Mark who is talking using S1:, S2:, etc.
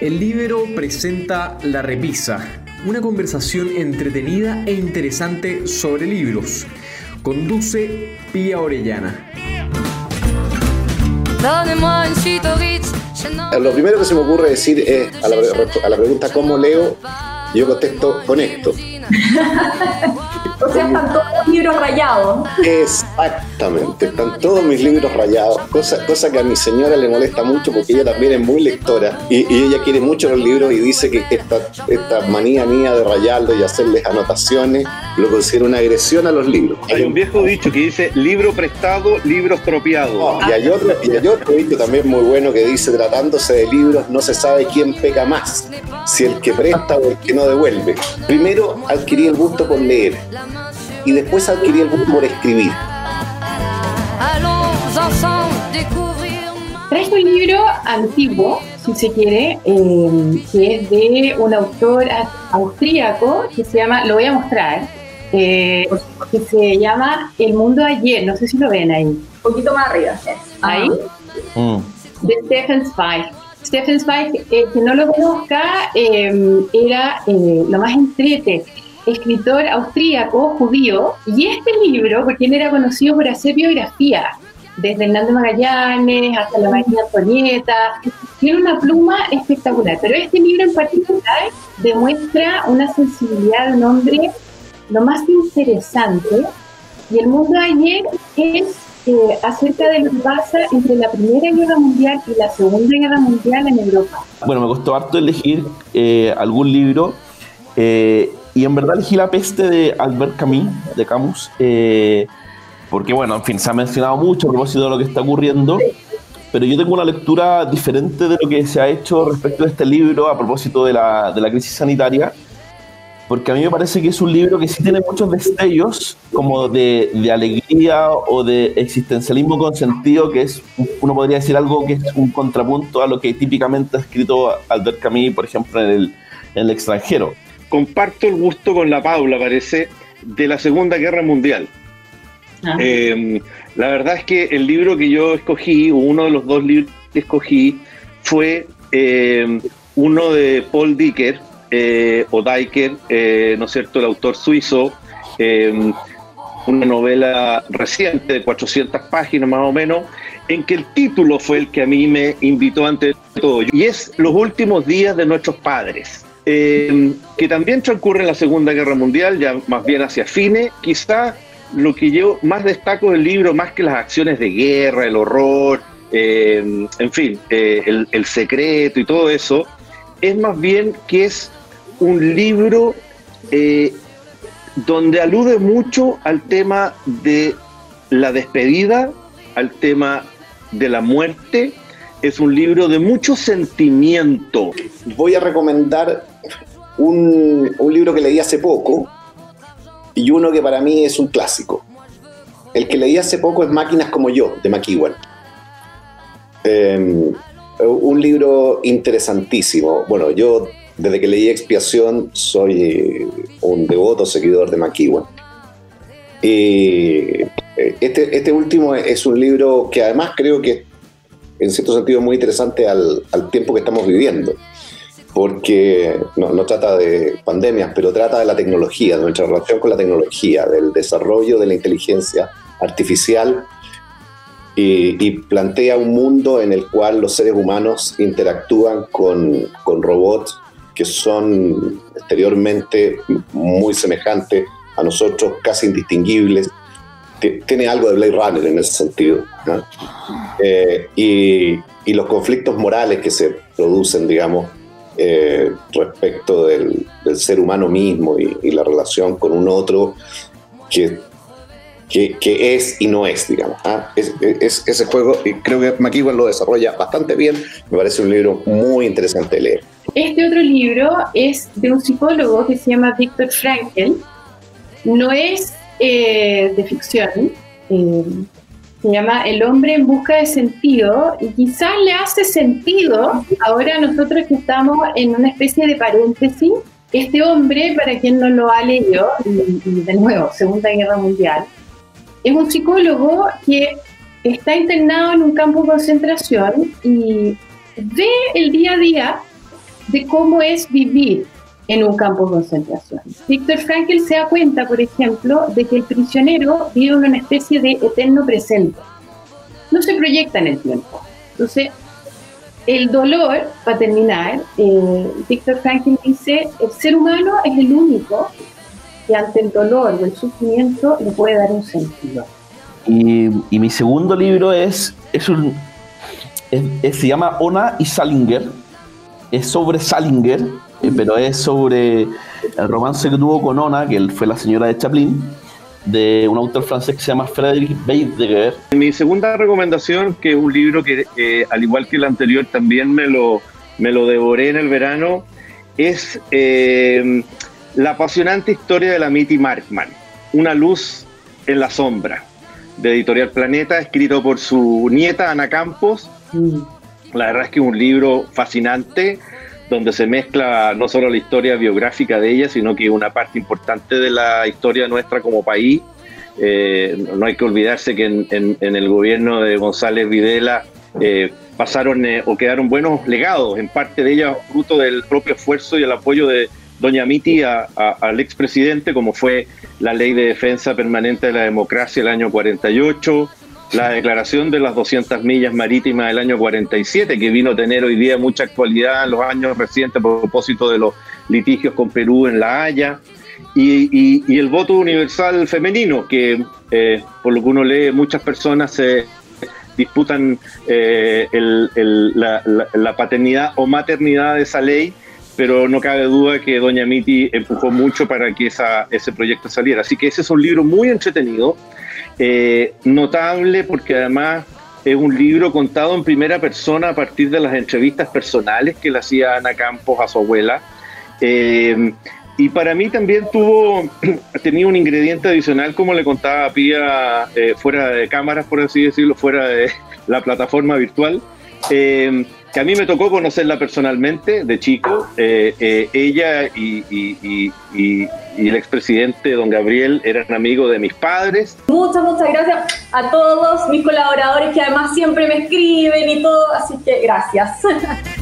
S1: El libro presenta La Repisa, una conversación entretenida e interesante sobre libros. Conduce Pía Orellana.
S2: Lo primero que se me ocurre decir es a la, a la pregunta ¿cómo leo? Yo contesto con esto.
S3: O sea, están todos los libros rayados.
S2: Exactamente, están todos mis libros rayados, cosa, cosa que a mi señora le molesta mucho porque ella también es muy lectora y, ella quiere mucho los libros y dice que esta, esta manía mía de rayarlos y hacerles anotaciones lo considera una agresión a los libros.
S4: Hay un viejo dicho que dice libro prestado, libro estropeado.
S2: y, hay otro, y hay otro dicho también muy bueno que dice tratándose de libros no se sabe quién peca más, si el que presta o el que no devuelve. Primero adquirí el gusto por leer y después adquirí el gusto por escribir.
S3: Traes un libro antiguo, si se quiere, eh, que es de un autor austríaco que se llama, lo voy a mostrar, eh, que se llama El mundo ayer, no sé si lo ven ahí. Un
S5: poquito más arriba.
S3: Ahí. Mm. De Stephen Zweig. Stephen Zweig, eh, que no lo conozca, era lo más entrete escritor austríaco, judío, y este libro, porque él era conocido por hacer biografía, desde Hernando Magallanes hasta la María Antonieta, tiene una pluma espectacular, pero este libro en particular demuestra una sensibilidad de un hombre lo más interesante, y el mundo de ayer es eh, acerca de lo que pasa entre la Primera Guerra Mundial y la Segunda Guerra Mundial en Europa.
S6: Bueno, me costó harto elegir eh, algún libro. Eh, y en verdad elegí La peste de Albert Camus, de Camus, eh, porque bueno, en fin, se ha mencionado mucho a propósito de lo que está ocurriendo, pero yo tengo una lectura diferente de lo que se ha hecho respecto de este libro a propósito de la, de la crisis sanitaria, porque a mí me parece que es un libro que sí tiene muchos destellos como de, de, alegría o de existencialismo con sentido, que es, uno podría decir algo que es un contrapunto a lo que típicamente ha escrito Albert Camus, por ejemplo, en el, en el extranjero
S4: comparto el gusto con la Paula, parece, de la Segunda Guerra Mundial. Ah. Em, la verdad es que el libro que yo escogí, uno de los dos libros que escogí, fue em, uno de Paul Dicker, eh, o Dicker, eh, ¿no es cierto?, el autor suizo, em, una novela reciente de 400 páginas más o menos, en que el título fue el que a mí me invitó ante todo, y es Los últimos días de nuestros padres. Eh, que también transcurre en la Segunda Guerra Mundial, ya más bien hacia fines. Quizá lo que yo más destaco del libro, más que las acciones de guerra, el horror, eh, en fin, eh, el, secreto y todo eso, es más bien que es un libro donde alude mucho al tema de la despedida, al tema de la muerte. Es un libro de mucho sentimiento.
S2: Voy a recomendar un, libro que leí hace poco y uno que para mí es un clásico. El que leí hace poco es Máquinas como yo, de McEwan. Em, un libro interesantísimo. Bueno, yo desde que leí Expiación soy un devoto seguidor de McEwan. Y eh, este, este último es un libro que además creo que en cierto sentido es muy interesante al, al tiempo que estamos viviendo porque no, trata de pandemias, pero trata de la tecnología, de nuestra relación con la tecnología, del desarrollo de la inteligencia artificial y, plantea un mundo en el cual los seres humanos interactúan con, con robots que son exteriormente muy semejantes a nosotros, casi indistinguibles. Tiene algo de Blade Runner en ese sentido. Eh, y, y los conflictos morales que se producen, digamos, eh, respecto del, ser humano mismo y, la relación con un otro que, que, es y no es, digamos. ¿ah? Es, ese juego, y creo que McEwan lo desarrolla bastante bien, me parece un libro muy interesante de leer.
S3: Este otro libro es de un psicólogo que se llama Viktor Frankl, no es eh, de ficción, eh, se llama El hombre en busca de sentido y quizás le hace sentido ahora nosotros que estamos en una especie de paréntesis. Este hombre, para quien no lo ha leído, y, de nuevo, Segunda Guerra Mundial, es un psicólogo que está internado en un campo de concentración y ve el día a día de cómo es vivir en un campo de concentración. Víctor Frankl se da cuenta, por ejemplo, de que el prisionero vive en una especie de eterno presente. No se proyecta en el tiempo. Entonces, el dolor, para terminar, eh, Víctor Frankl dice, el ser humano es el único que ante el dolor o el sufrimiento le puede dar un sentido.
S6: Y, mi segundo libro es, es un, se llama Ona y Salinger. Es sobre Salinger, pero es sobre el romance que tuvo con Ona, que él fue la señora de Chaplin, de un autor francés que se llama Frédéric Weidegger.
S4: Mi segunda recomendación, que es un libro que, al igual que el anterior, también me lo, me lo devoré en el verano, es eh, La apasionante historia de la Mitty Markman, Una luz en la sombra, de Editorial Planeta, escrito por su nieta Ana Campos. Mm. La verdad es que es un libro fascinante donde se mezcla no solo la historia biográfica de ella, sino que una parte importante de la historia nuestra como país. Eh, no hay que olvidarse que en, el gobierno de González Videla eh, pasaron eh, o quedaron buenos legados, en parte de ella fruto del propio esfuerzo y el apoyo de doña Miti al expresidente, como fue la ley de defensa permanente de la democracia el año 48, la declaración de las 200 millas marítimas del año 47, que vino a tener hoy día mucha actualidad en los años recientes a propósito de los litigios con Perú en La Haya, y, el voto universal femenino, que eh, por lo que uno lee, muchas personas se disputan eh, la, paternidad o maternidad de esa ley, pero no cabe duda que Doña Miti empujó mucho para que esa, ese proyecto saliera. Así que ese es un libro muy entretenido eh, notable porque además es un libro contado en primera persona a partir de las entrevistas personales que le hacía Ana Campos a su abuela. Eh, y para mí también tuvo, tenía un ingrediente adicional, como le contaba a Pía, eh, fuera de cámaras, por así decirlo, fuera de la plataforma virtual que a mí me tocó conocerla personalmente de chico. Eh, eh, ella y, y, y, y, el expresidente don Gabriel eran amigos de mis padres.
S5: Muchas, muchas gracias a todos mis colaboradores que además siempre me escriben y todo, así que gracias.